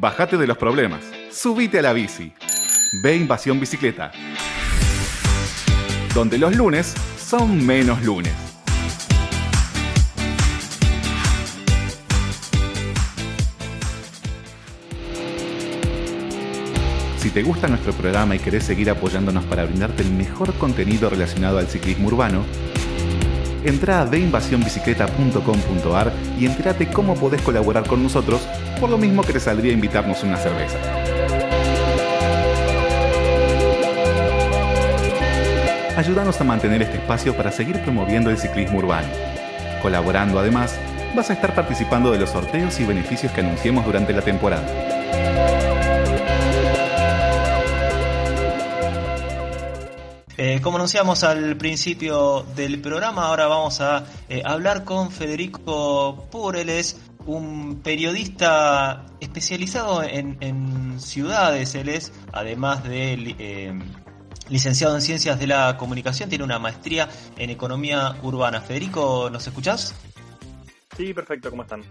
Bájate de los problemas. Subite a la bici. Ve Invasión Bicicleta. Donde los lunes son menos lunes. Si te gusta nuestro programa y querés seguir apoyándonos para brindarte el mejor contenido relacionado al ciclismo urbano, entra a deinvasionbicicleta.com.ar y entérate cómo podés colaborar con nosotros, por lo mismo que te saldría invitarnos una cerveza. Ayúdanos a mantener este espacio para seguir promoviendo el ciclismo urbano. Colaborando además, vas a estar participando de los sorteos y beneficios que anunciemos durante la temporada. Eh, como anunciamos al principio del programa, ahora vamos a eh, hablar con Federico Pureles, un periodista especializado en, ciudades. Él es, además de eh, licenciado en Ciencias de la Comunicación, tiene una maestría en Economía Urbana. Federico, ¿nos escuchás? Sí, perfecto, ¿cómo están?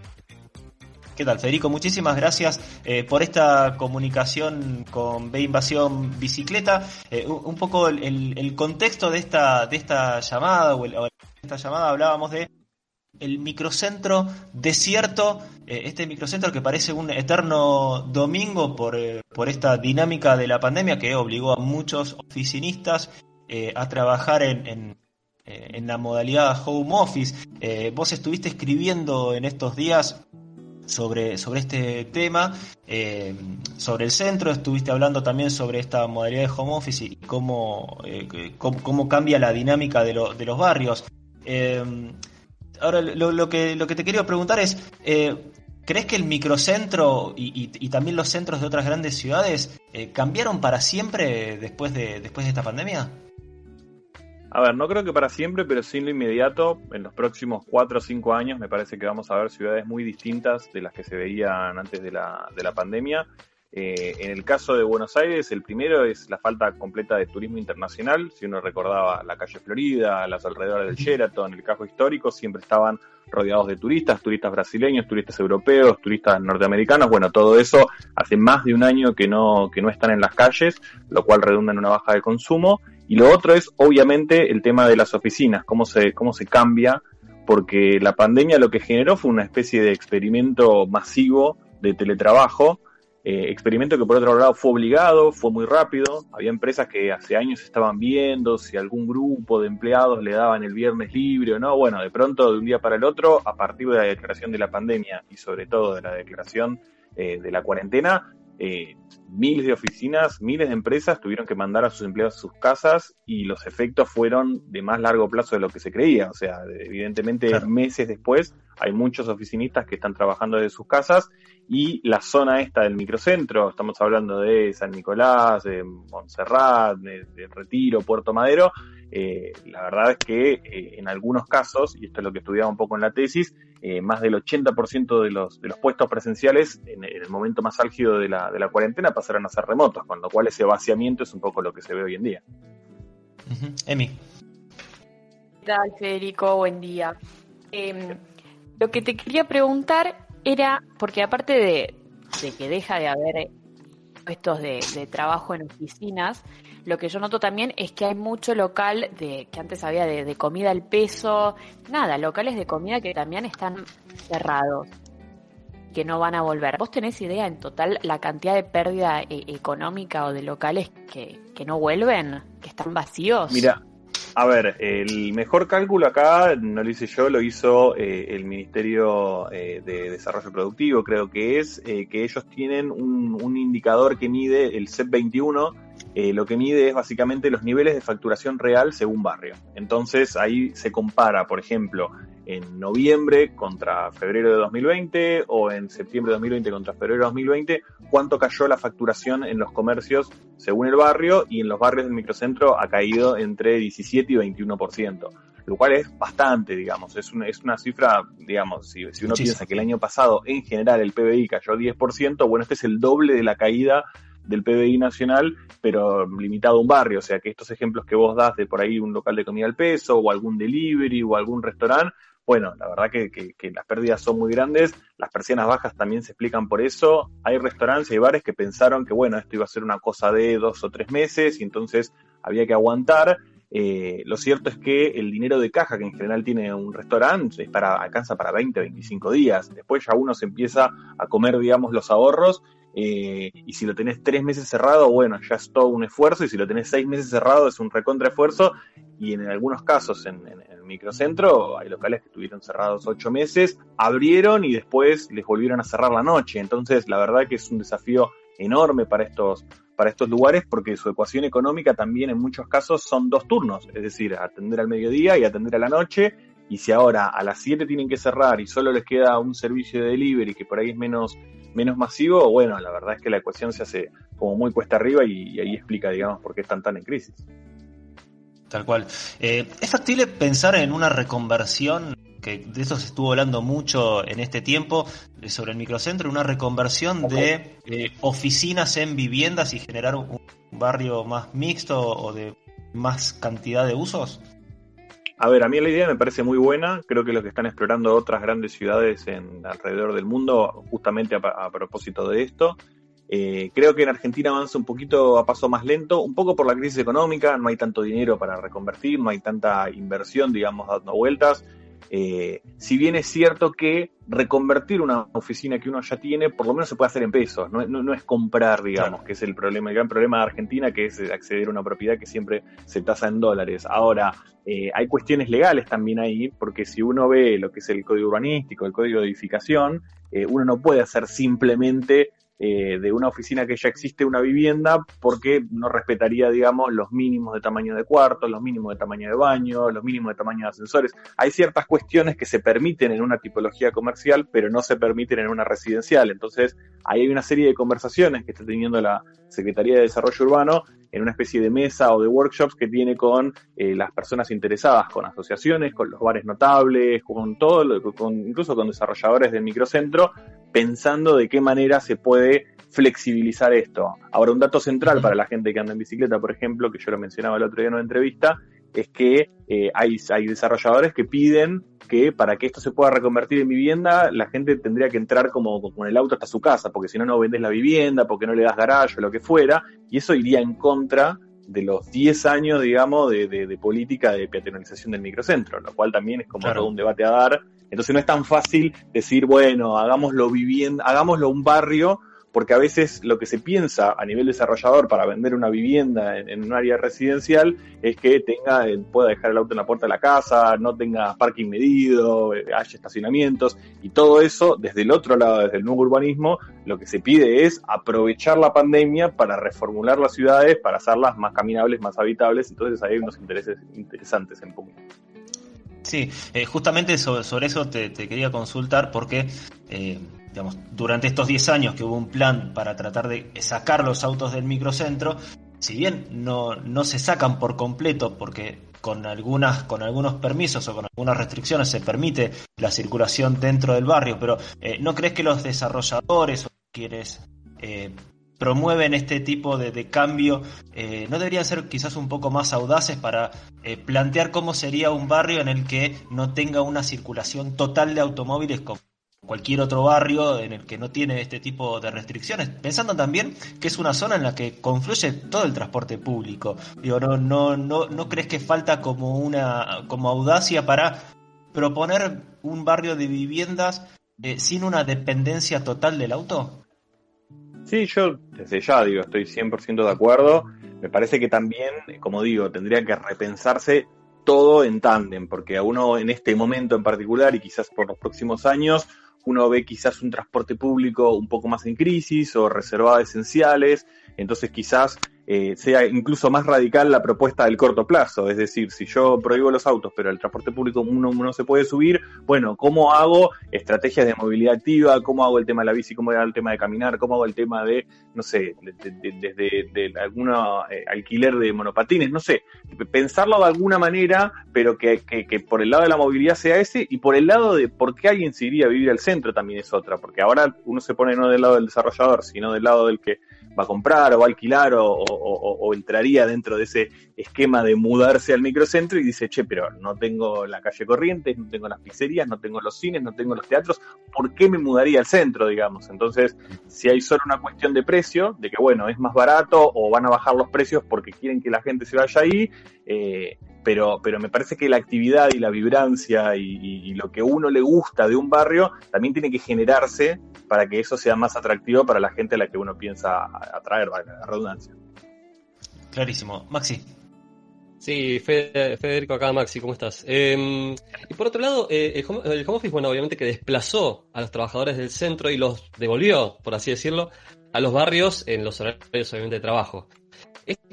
¿Qué tal, Federico? Muchísimas gracias eh, por esta comunicación con B Invasión Bicicleta. Eh, un poco el, contexto de esta, de esta llamada, o, esta llamada hablábamos de el microcentro desierto, eh, este microcentro que parece un eterno domingo por, por esta dinámica de la pandemia que obligó a muchos oficinistas a trabajar en, en la modalidad home office. vos estuviste escribiendo en estos días sobre, sobre este tema, eh, sobre el centro, estuviste hablando también sobre esta modalidad de home office y cómo, eh, cómo, cambia la dinámica de, de los barrios. Eh, ahora, lo, que, lo que te quería preguntar es, ¿crees que el microcentro y, también los centros de otras grandes ciudades cambiaron para siempre después de, después de esta pandemia? A ver, no creo que para siempre, pero sí en lo inmediato, en los próximos cuatro o cinco años, me parece que vamos a ver ciudades muy distintas de las que se veían antes de la, de la pandemia. Eh, en el caso de Buenos Aires, el primero es la falta completa de turismo internacional. Si uno recordaba la calle Florida, las alrededores del Sheraton, el casco histórico, siempre estaban rodeados de turistas, turistas brasileños, turistas europeos, turistas norteamericanos. Bueno, todo eso hace más de un año que no, que no están en las calles, lo cual redunda en una baja de consumo. Y lo otro es, obviamente, el tema de las oficinas, cómo se, cómo se cambia, porque la pandemia lo que generó fue una especie de experimento masivo de teletrabajo, eh, experimento que por otro lado fue obligado, fue muy rápido, había empresas que hace años estaban viendo si algún grupo de empleados le daban el viernes libre o no, bueno, de pronto de un día para el otro, a partir de la declaración de la pandemia y sobre todo de la declaración eh, de la cuarentena, eh, miles de oficinas, miles de empresas tuvieron que mandar a sus empleados a sus casas y los efectos fueron de más largo plazo de lo que se creía. O sea, evidentemente meses después hay muchos oficinistas que están trabajando desde sus casas y la zona esta del microcentro, estamos hablando de San Nicolás, de Montserrat, de Retiro, Puerto Madero, eh, la verdad es que eh, en algunos casos, y esto es lo que estudiaba un poco en la tesis, eh, más del 80% de los, de los puestos presenciales en, el momento más álgido de la, de la cuarentena pasaron a ser remotos, con lo cual ese vaciamiento es un poco lo que se ve hoy en día. Emi. ¿Qué tal, Federico? Buen día. Em, lo que te quería preguntar era, porque aparte de, que deja de haber puestos de, de trabajo en oficinas, lo que yo noto también es que hay mucho local de que antes había de, comida al peso, nada, locales de comida que también están cerrados, que no van a volver. ¿Vos tenés idea en total la cantidad de pérdida eh, económica o de locales que, que no vuelven, que están vacíos? Mira, a ver, el mejor cálculo acá no lo hice yo, lo hizo eh, el Ministerio eh, de Desarrollo Productivo, creo que es, que ellos tienen un, un indicador que mide el CEP 21 eh, lo que mide es básicamente los niveles de facturación real según barrio. Entonces ahí se compara, por ejemplo, en noviembre contra febrero de 2020 o en septiembre de 2020 contra febrero de 2020, cuánto cayó la facturación en los comercios según el barrio y en los barrios del microcentro ha caído entre 17 y 21%, lo cual es bastante, digamos, es una, es una cifra, digamos, si, si uno piensa que el año pasado en general el PBI cayó 10%, bueno, este es el doble de la caída del PBI nacional, pero limitado a un barrio. O sea que estos ejemplos que vos das de por ahí un local de comida al peso, o algún delivery, o algún restaurante, bueno, la verdad que, que, las pérdidas son muy grandes, las persianas bajas también se explican por eso. Hay restaurantes y bares que pensaron que, bueno, esto iba a ser una cosa de dos o tres meses y entonces había que aguantar. Eh, lo cierto es que el dinero de caja que en general tiene un restaurante es para, alcanza para 20, 25 días. Después ya uno se empieza a comer, digamos, los ahorros. Eh, y si lo tenés tres meses cerrado, bueno, ya es todo un esfuerzo. Y si lo tenés seis meses cerrado, es un recontra esfuerzo. Y en algunos casos, en, el microcentro, hay locales que estuvieron cerrados ocho meses, abrieron y después les volvieron a cerrar la noche. Entonces, la verdad que es un desafío enorme para estos para estos lugares porque su ecuación económica también en muchos casos son dos turnos, es decir, atender al mediodía y atender a la noche. Y si ahora a las 7 tienen que cerrar y solo les queda un servicio de delivery que por ahí es menos, menos masivo, bueno, la verdad es que la ecuación se hace como muy cuesta arriba y, ahí explica, digamos, por qué están tan en crisis. Tal cual. Eh, ¿Es factible pensar en una reconversión que de eso se estuvo hablando mucho en este tiempo, sobre el microcentro, una reconversión de eh, oficinas en viviendas y generar un barrio más mixto o de más cantidad de usos? A ver, a mí la idea me parece muy buena. Creo que lo que están explorando otras grandes ciudades en alrededor del mundo, justamente a, propósito de esto. Eh, creo que en Argentina avanza un poquito a paso más lento, un poco por la crisis económica, no hay tanto dinero para reconvertir, no hay tanta inversión, digamos, dando vueltas. Eh, si bien es cierto que reconvertir una oficina que uno ya tiene, por lo menos se puede hacer en pesos, no, es comprar, digamos, que es el problema, el gran problema de Argentina, que es acceder a una propiedad que siempre se tasa en dólares. Ahora, eh, hay cuestiones legales también ahí, porque si uno ve lo que es el código urbanístico, el código de edificación, eh, uno no puede hacer simplemente eh, de una oficina que ya existe una vivienda porque no respetaría, digamos, los mínimos de tamaño de cuartos, los mínimos de tamaño de baño, los mínimos de tamaño de ascensores. Hay ciertas cuestiones que se permiten en una tipología comercial, pero no se permiten en una residencial. Entonces, ahí hay una serie de conversaciones que está teniendo la Secretaría de Desarrollo Urbano en una especie de mesa o de workshops que tiene con eh, las personas interesadas, con asociaciones, con los bares notables, con todo, con, incluso con desarrolladores del microcentro, pensando de qué manera se puede flexibilizar esto. Ahora, un dato central para la gente que anda en bicicleta, por ejemplo, que yo lo mencionaba el otro día en una entrevista, es que eh, hay, hay desarrolladores que piden que para que esto se pueda reconvertir en vivienda, la gente tendría que entrar como con el auto hasta su casa, porque si no, no vendes la vivienda, porque no le das garaje o lo que fuera, y eso iría en contra de los 10 años, digamos, de, de, política de peatonalización del microcentro, lo cual también es como todo un debate a dar. Entonces no es tan fácil decir, bueno, hagámoslo vivienda, hagámoslo un barrio porque a veces lo que se piensa a nivel desarrollador para vender una vivienda en, un área residencial es que tenga, eh, pueda dejar el auto en la puerta de la casa, no tenga parking medido, eh, haya estacionamientos y todo eso desde el otro lado, desde el nuevo urbanismo, lo que se pide es aprovechar la pandemia para reformular las ciudades, para hacerlas más caminables, más habitables, entonces hay unos intereses interesantes en punto. Sí, eh, justamente sobre, eso te, quería consultar porque digamos, durante estos 10 años que hubo un plan para tratar de sacar los autos del microcentro, si bien no, no se sacan por completo porque con algunas con algunos permisos o con algunas restricciones se permite la circulación dentro del barrio, pero eh, ¿no crees que los desarrolladores o quienes eh, promueven este tipo de, cambio eh, no deberían ser quizás un poco más audaces para plantear cómo sería un barrio en el que no tenga una circulación total de automóviles cualquier otro barrio en el que no tiene este tipo de restricciones, pensando también que es una zona en la que confluye todo el transporte público. Digo, no, no, no, ¿no crees que falta como una como audacia para proponer un barrio de viviendas eh, sin una dependencia total del auto? Sí, yo desde ya digo, estoy 100% de acuerdo. Me parece que también, como digo, tendría que repensarse todo en tándem, porque a uno en este momento en particular y quizás por los próximos años, uno ve quizás un transporte público un poco más en crisis o reservado a esenciales, entonces quizás eh, sea incluso más radical la propuesta del corto plazo. Es decir, si yo prohíbo los autos, pero el transporte público uno no se puede subir, bueno, ¿cómo hago estrategias de movilidad activa? ¿Cómo hago el tema de la bici? ¿Cómo hago el tema de caminar? ¿Cómo hago el tema de, no sé, desde de, algún eh, alquiler de monopatines? No sé, pensarlo de alguna manera, pero que, que, por el lado de la movilidad sea ese y por el lado de por qué alguien se iría a vivir al centro también es otra, porque ahora uno se pone no del lado del desarrollador, sino del lado del que va a comprar o va a alquilar o, entraría dentro de ese esquema de mudarse al microcentro y dice, che, pero no tengo la calle Corrientes, no tengo las pizzerías, no tengo los cines, no tengo los teatros, ¿por qué me mudaría al centro, digamos? Entonces, si hay solo una cuestión de precio, de que, bueno, es más barato o van a bajar los precios porque quieren que la gente se vaya ahí, eh, pero, pero me parece que la actividad y la vibrancia y, lo que uno le gusta de un barrio también tiene que generarse para que eso sea más atractivo para la gente a la que uno piensa atraer, la redundancia. Clarísimo. Maxi. Sí, Federico acá, Maxi, ¿cómo estás? Em, y por otro lado, eh, el, home, el, home, office, bueno, obviamente que desplazó a los trabajadores del centro y los devolvió, por así decirlo, a los barrios en los horarios, obviamente, de trabajo.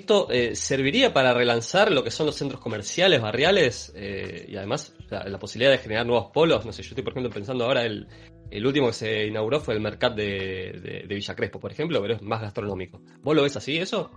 ¿Esto eh, serviría para relanzar lo que son los centros comerciales, barriales eh, y además la, posibilidad de generar nuevos polos? No sé, yo estoy por ejemplo pensando ahora, el, el último que se inauguró fue el Mercat de, de, Villa Crespo, por ejemplo, pero es más gastronómico. ¿Vos lo ves así eso?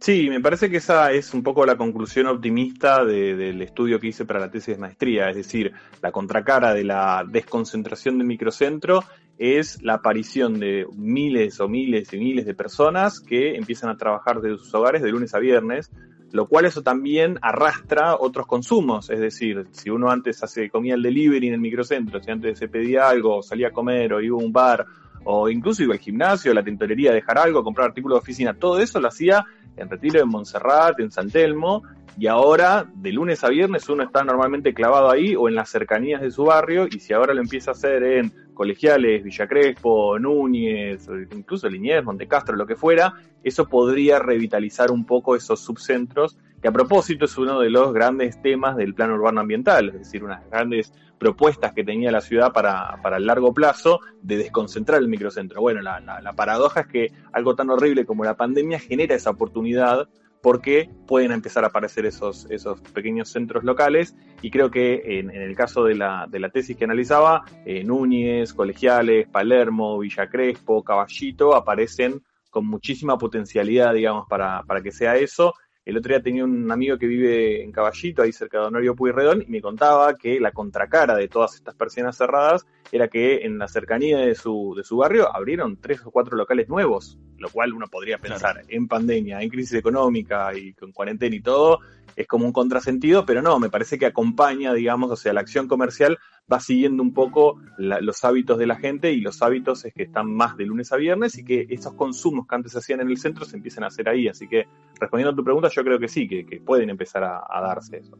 Sí, me parece que esa es un poco la conclusión optimista del estudio que hice para la tesis de maestría, es decir, la contracara de la desconcentración del microcentro es la aparición de miles o miles y miles de personas que empiezan a trabajar desde sus hogares de lunes a viernes, lo cual eso también arrastra otros consumos, es decir, si uno antes hace, comía el delivery en el microcentro, si antes se pedía algo, salía a comer o iba a un bar, o incluso iba al gimnasio, a la tintorería a dejar algo, comprar artículos de oficina, todo eso lo hacía en Retiro, en Montserrat, en San Telmo, y ahora de lunes a viernes uno está normalmente clavado ahí o en las cercanías de su barrio, y si ahora lo empieza a hacer en Colegiales, Villa Crespo, Núñez, incluso Liniers, Montecastro, lo que fuera, eso podría revitalizar un poco esos subcentros, que a propósito es uno de los grandes temas del plan urbano ambiental, es decir, unas grandes propuestas que tenía la ciudad para, para el largo plazo de desconcentrar el microcentro. Bueno, la, la paradoja es que algo tan horrible como la pandemia genera esa oportunidad porque pueden empezar a aparecer esos, esos pequeños centros locales. Y creo que en, el caso de la, de la, tesis que analizaba, eh, Núñez, Colegiales, Palermo, Villa Crespo, Caballito aparecen con muchísima potencialidad, digamos, para, para que sea eso. El otro día tenía un amigo que vive en Caballito, ahí cerca de Honorio Puyredón, y me contaba que la contracara de todas estas persianas cerradas era que en la cercanía de su, de su barrio abrieron tres o cuatro locales nuevos, lo cual uno podría pensar en pandemia, en crisis económica y con cuarentena y todo, es como un contrasentido, pero no, me parece que acompaña, digamos, o sea, la acción comercial va siguiendo un poco los hábitos de la gente y los hábitos es que están más de lunes a viernes y que esos consumos que antes se hacían en el centro se empiezan a hacer ahí. Así que respondiendo a tu pregunta, yo creo que sí, que, pueden empezar a, darse eso.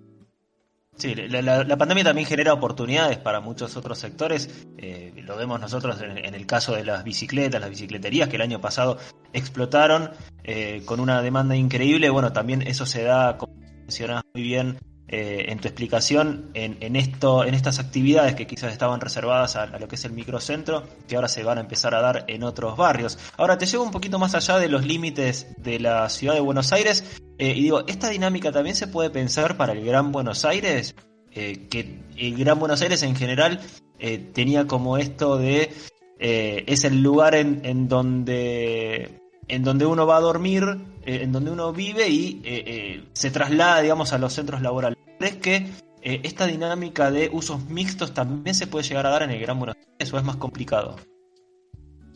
Sí, la, pandemia también genera oportunidades para muchos otros sectores. Eh, lo vemos nosotros en, el caso de las bicicletas, las bicicleterías que el año pasado explotaron eh, con una demanda increíble. Bueno, también eso se da, como mencionas muy bien, eh, en tu explicación en, esto, en estas actividades que quizás estaban reservadas a, lo que es el microcentro, que ahora se van a empezar a dar en otros barrios. Ahora te llevo un poquito más allá de los límites de la ciudad de Buenos Aires eh, y digo, ¿esta dinámica también se puede pensar para el Gran Buenos Aires? Eh, que el Gran Buenos Aires en general tenía como esto de es el lugar en donde en donde uno va a dormir, en donde uno vive y se traslada, digamos, a los centros laborales. ¿Crees que eh, esta dinámica de usos mixtos también se puede llegar a dar en el Gran Buenos Aires o es más complicado?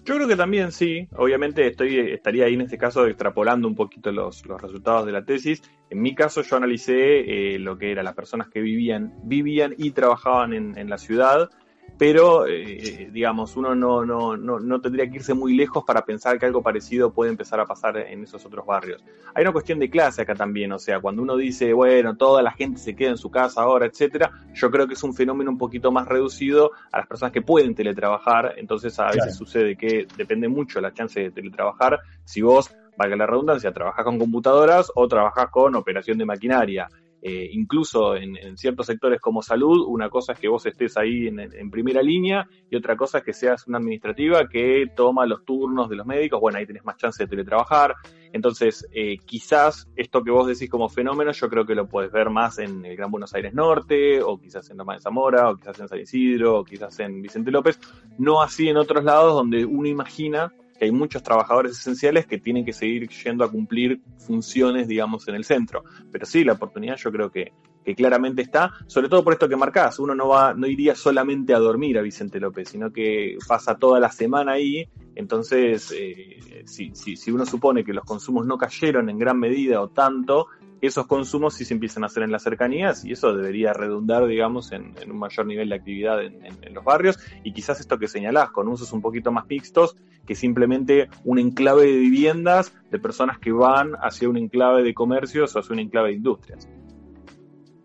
Yo creo que también sí. Obviamente estoy, estaría ahí en este caso extrapolando un poquito los, resultados de la tesis. En mi caso yo analicé eh, lo que eran las personas que vivían, vivían y trabajaban en, en la ciudad pero eh, digamos, uno no, no, no, no, tendría que irse muy lejos para pensar que algo parecido puede empezar a pasar en esos otros barrios. Hay una cuestión de clase acá también, o sea, cuando uno dice, bueno, toda la gente se queda en su casa ahora, etcétera, yo creo que es un fenómeno un poquito más reducido a las personas que pueden teletrabajar, entonces a veces sucede que depende mucho la chance de teletrabajar, si vos valga la redundancia, trabajás con computadoras o trabajás con operación de maquinaria. Eh, incluso en, ciertos sectores como salud, una cosa es que vos estés ahí en, primera línea y otra cosa es que seas una administrativa que toma los turnos de los médicos, bueno, ahí tenés más chance de teletrabajar, entonces eh, quizás esto que vos decís como fenómeno yo creo que lo puedes ver más en el Gran Buenos Aires Norte, o quizás en Loma de Zamora, o quizás en San Isidro, o quizás en Vicente López, no así en otros lados donde uno imagina que hay muchos trabajadores esenciales que tienen que seguir yendo a cumplir funciones, digamos, en el centro. Pero sí, la oportunidad yo creo que, que claramente está, sobre todo por esto que marcás, uno no va, no iría solamente a dormir a Vicente López, sino que pasa toda la semana ahí, Entonces, eh, si, si, si, uno supone que los consumos no cayeron en gran medida o tanto, esos consumos sí se empiezan a hacer en las cercanías y eso debería redundar, digamos, en, un mayor nivel de actividad en, los barrios y quizás esto que señalás, con usos un poquito más mixtos que simplemente un enclave de viviendas de personas que van hacia un enclave de comercios o hacia un enclave de industrias.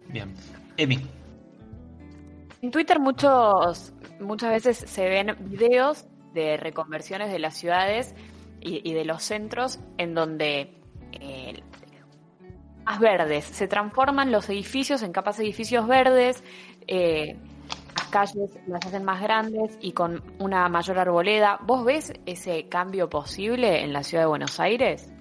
Bien. Emi. En Twitter muchos, muchas veces se ven videos de reconversiones de las ciudades y, de los centros en donde eh, más verdes, se transforman los edificios en capas de edificios verdes, eh, las calles las hacen más grandes y con una mayor arboleda. ¿Vos ves ese cambio posible en la ciudad de Buenos Aires?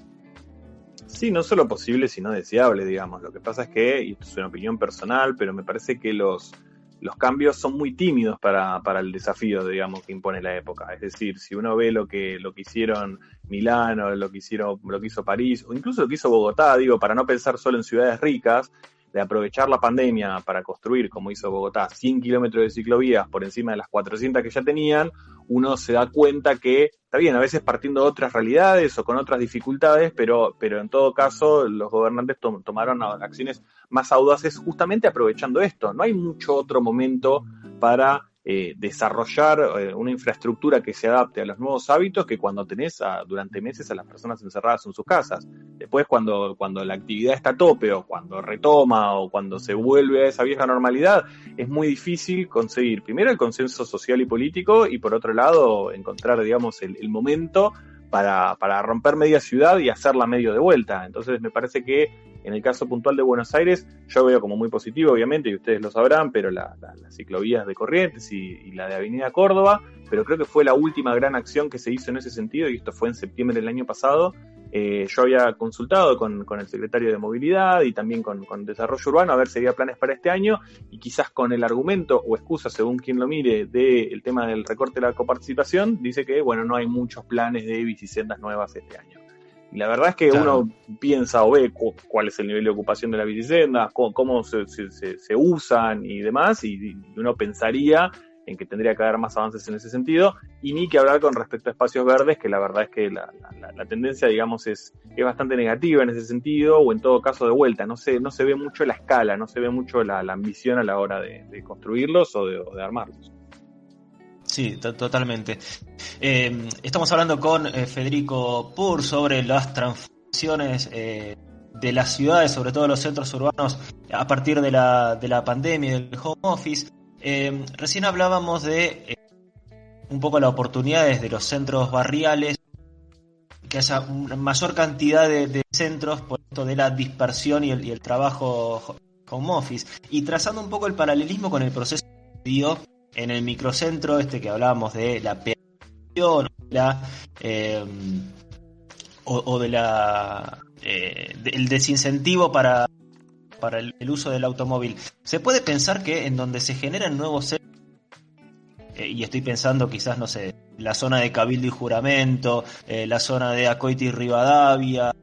Sí, no solo posible, sino deseable, digamos. Lo que pasa es que, y esto es una opinión personal, pero me parece que los, los cambios son muy tímidos para, para, el desafío, digamos, que impone la época. Es decir, si uno ve lo que, lo que hicieron Milano, lo que hicieron, lo que hizo París, o incluso lo que hizo Bogotá, digo, para no pensar solo en ciudades ricas, de aprovechar la pandemia para construir, como hizo Bogotá, 100 kilómetros de ciclovías por encima de las 400 que ya tenían, uno se da cuenta que, está bien, a veces partiendo de otras realidades o con otras dificultades, pero, pero en todo caso los gobernantes tomaron acciones más audaces justamente aprovechando esto. No hay mucho otro momento para eh, desarrollar eh, una infraestructura que se adapte a los nuevos hábitos que cuando tenés durante meses a las personas encerradas en sus casas. Después cuando, cuando la actividad está a tope o cuando retoma o cuando se vuelve a esa vieja normalidad, es muy difícil conseguir primero el consenso social y político y por otro lado encontrar, digamos, el, el momento para, para romper media ciudad y hacerla medio de vuelta. Entonces me parece que en el caso puntual de Buenos Aires, yo veo como muy positivo, obviamente, y ustedes lo sabrán, pero las ciclovías de Corrientes y, la de Avenida Córdoba, pero creo que fue la última gran acción que se hizo en ese sentido, y esto fue en septiembre del año pasado, eh, yo había consultado con, el secretario de Movilidad y también con, Desarrollo Urbano a ver si había planes para este año y quizás con el argumento o excusa, según quien lo mire, del tema del recorte de la coparticipación, dice que, bueno, no hay muchos planes de bicisendas nuevas este año. Y la verdad es que uno piensa o ve cuál es el nivel de ocupación de la bicicenda, cómo, se, usan y demás, y uno pensaría en que tendría que haber más avances en ese sentido, y ni que hablar con respecto a espacios verdes, que la verdad es que la, tendencia, digamos, es, es bastante negativa en ese sentido, o en todo caso de vuelta, no se, no se ve mucho la escala, no se ve mucho la, ambición a la hora de, construirlos o de, armarlos. Sí, totalmente. Eh, estamos hablando con eh, Federico Pur sobre las transformaciones eh, de las ciudades, sobre todo los centros urbanos, a partir de la, de la pandemia y del home office. Eh, recién hablábamos de eh, un poco las oportunidades de los centros barriales, que haya una mayor cantidad de, centros por esto de la dispersión y el, trabajo home office. Y trazando un poco el paralelismo con el proceso dio en el microcentro, este que hablábamos de la peación, eh, o, de la del desincentivo para para el, uso del automóvil. Se puede pensar que en donde se generan nuevos eh, y estoy pensando quizás, no sé, la zona de Cabildo y Juramento, eh, la zona de Acoiti y Rivadavia,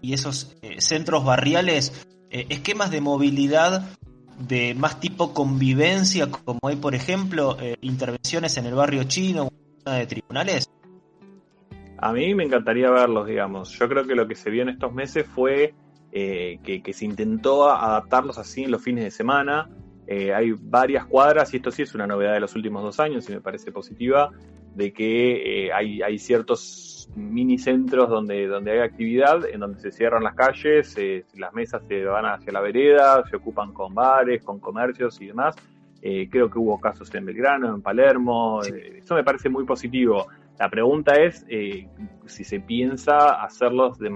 y esos eh, centros barriales, esquemas de movilidad de más tipo convivencia, como hay, por ejemplo, intervenciones en el barrio chino o de tribunales? A mí me encantaría verlos, digamos. Yo creo que lo que se vio en estos meses fue eh, que, se intentó adaptarlos así en los fines de semana. Eh, hay varias cuadras, y esto sí es una novedad de los últimos dos años y me parece positiva, de que eh, hay, ciertos mini centros donde, donde hay actividad, en donde se cierran las calles, las mesas se van hacia la vereda, se ocupan con bares, con comercios y demás. creo que hubo casos en Belgrano, en Palermo, eso me parece muy positivo. La pregunta es eh, si se piensa hacerlos de,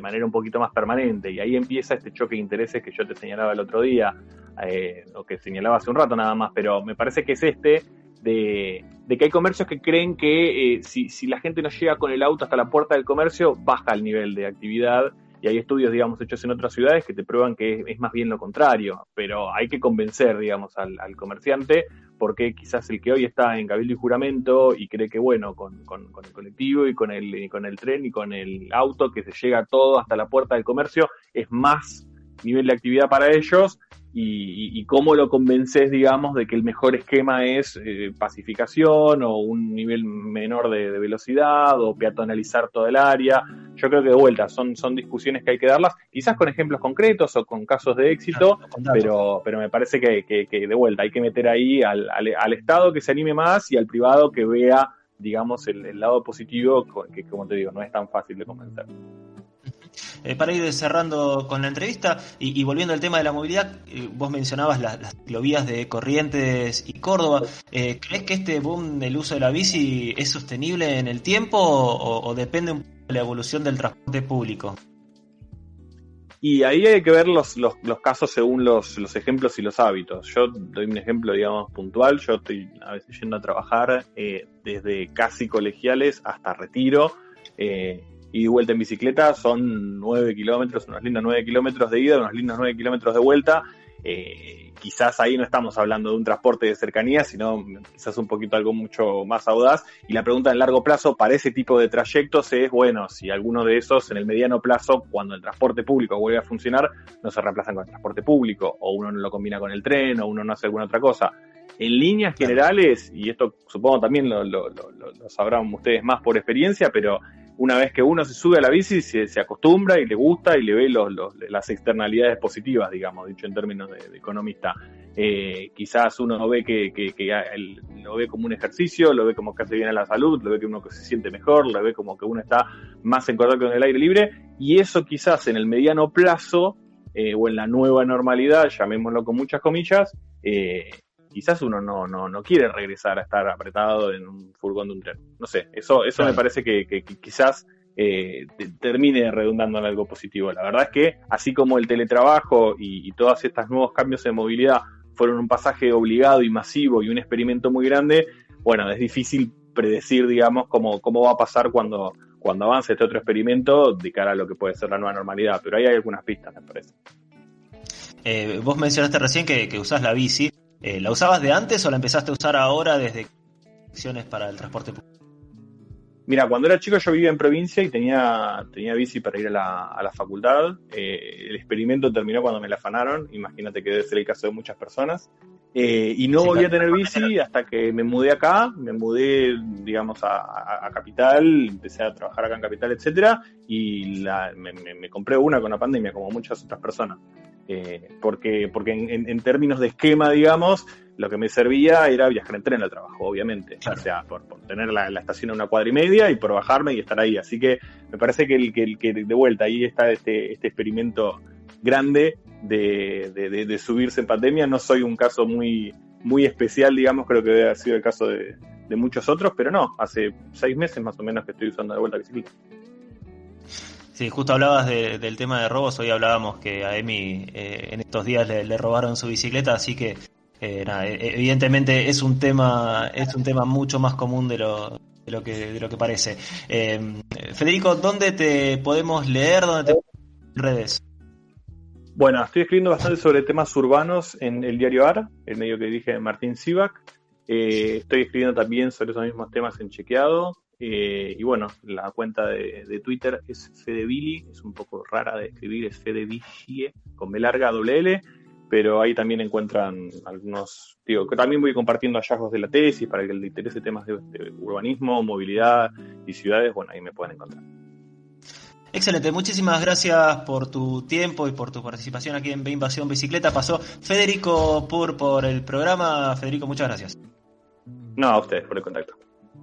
manera un poquito más permanente y ahí empieza este choque de intereses que yo te señalaba el otro día, eh, o que señalaba hace un rato nada más, pero me parece que es este de, que hay comercios que creen que eh, si, si la gente no llega con el auto hasta la puerta del comercio, baja el nivel de actividad. Y hay estudios, digamos, hechos en otras ciudades que te prueban que es, más bien lo contrario, pero hay que convencer, digamos, al, comerciante, porque quizás el que hoy está en cabildo y juramento y cree que, bueno, con, el colectivo y con el, con el tren y con el auto que se llega todo hasta la puerta del comercio, es más nivel de actividad para ellos y, cómo lo convences, digamos, de que el mejor esquema es eh, pacificación o un nivel menor de, velocidad o peatonalizar todo el área. Yo creo que de vuelta son, son discusiones que hay que darlas, quizás con ejemplos concretos o con casos de éxito, pero, pero me parece que, de vuelta hay que meter ahí al, al, Estado que se anime más y al privado que vea, digamos, el, el lado positivo, que como te digo, no es tan fácil de convencer. Eh, para ir cerrando con la entrevista y, volviendo al tema de la movilidad, eh, vos mencionabas las ciclovías de Corrientes y Córdoba. Eh, ¿Crees que este boom del uso de la bici es sostenible en el tiempo o, depende un poco de la evolución del transporte público? Y ahí hay que ver los, casos según los, los, ejemplos y los hábitos. Yo doy un ejemplo, digamos, puntual. Yo estoy a veces yendo a trabajar desde casi colegiales hasta retiro. Y vuelta en bicicleta son 9 kilómetros, unos lindos 9 kilómetros de ida, unos lindos 9 kilómetros de vuelta. Eh, quizás ahí no estamos hablando de un transporte de cercanía, sino quizás un poquito algo mucho más audaz. Y la pregunta en largo plazo para ese tipo de trayectos es, bueno, si alguno de esos en el mediano plazo, cuando el transporte público vuelve a funcionar, no se reemplazan con el transporte público, o uno no lo combina con el tren, o uno no hace alguna otra cosa. En líneas generales, y esto supongo también lo, lo sabrán ustedes más por experiencia, pero una vez que uno se sube a la bici, se, se acostumbra y le gusta y le ve los, las externalidades positivas, digamos, dicho en términos de, economista. Eh, quizás uno ve que, que, lo ve como un ejercicio, lo ve como que hace bien a la salud, lo ve que uno se siente mejor, lo ve como que uno está más en contacto con el aire libre, y eso quizás en el mediano plazo eh, o en la nueva normalidad, llamémoslo con muchas comillas, eh, quizás uno no, no, no quiere regresar a estar apretado en un furgón de un tren. No sé, eso, eso me parece que, quizás eh, termine redundando en algo positivo. La verdad es que así como el teletrabajo y, y todos estos nuevos cambios de movilidad fueron un pasaje obligado y masivo y un experimento muy grande, bueno, es difícil predecir, digamos, cómo, cómo va a pasar cuando, cuando avance este otro experimento de cara a lo que puede ser la nueva normalidad, pero ahí hay algunas pistas, me parece. Eh, vos mencionaste recién que, que usás la bici. Eh, ¿La usabas de antes o la empezaste a usar ahora desde acciones para el transporte público? Mira, cuando era chico yo vivía en provincia y tenía, tenía bici para ir a la, facultad. Eh, el experimento terminó cuando me la afanaron, imagínate que debe ser el caso de muchas personas. Eh, y no volví a tener bici hasta que me mudé acá, me mudé, digamos, a, Capital, empecé a trabajar acá en Capital, etcétera, y me, compré una con la pandemia, como muchas otras personas. Eh, porque porque en, términos de esquema, digamos, lo que me servía era viajar en tren al trabajo, obviamente. O sea, por, tener la, estación a una cuadra y media y por bajarme y estar ahí. Así que me parece que, el, que, que de vuelta ahí está este, este experimento grande de, de, subirse en pandemia. No soy un caso muy, muy especial, digamos, creo que haber sido el caso de, muchos otros, pero no, hace seis meses más o menos que estoy usando de vuelta bicicleta. Sí, justo hablabas del tema de robos, hoy hablábamos que a Emi eh, en estos días le, robaron su bicicleta, así que eh, e, evidentemente es un tema es un tema mucho más común de lo, de lo que parece. Eh, Federico, ¿dónde te podemos leer? ¿Dónde te redes? Bueno, estoy escribiendo bastante sobre temas urbanos en el diario AR, el medio que dije Martín Sivak. estoy escribiendo también sobre esos mismos temas en Chequeado. Eh, y bueno, la cuenta de, Twitter es Fedebili, es un poco rara de escribir, es Fedevigie, con B larga, doble L, pero ahí también encuentran algunos, digo, que también voy compartiendo hallazgos de la tesis para que le interese temas de, urbanismo, movilidad y ciudades, bueno, ahí me pueden encontrar. Excelente, muchísimas gracias por tu tiempo y por tu participación aquí en B Invasión Bicicleta. Pasó Federico Pur por el programa. Federico, muchas gracias. No, a ustedes por el contacto.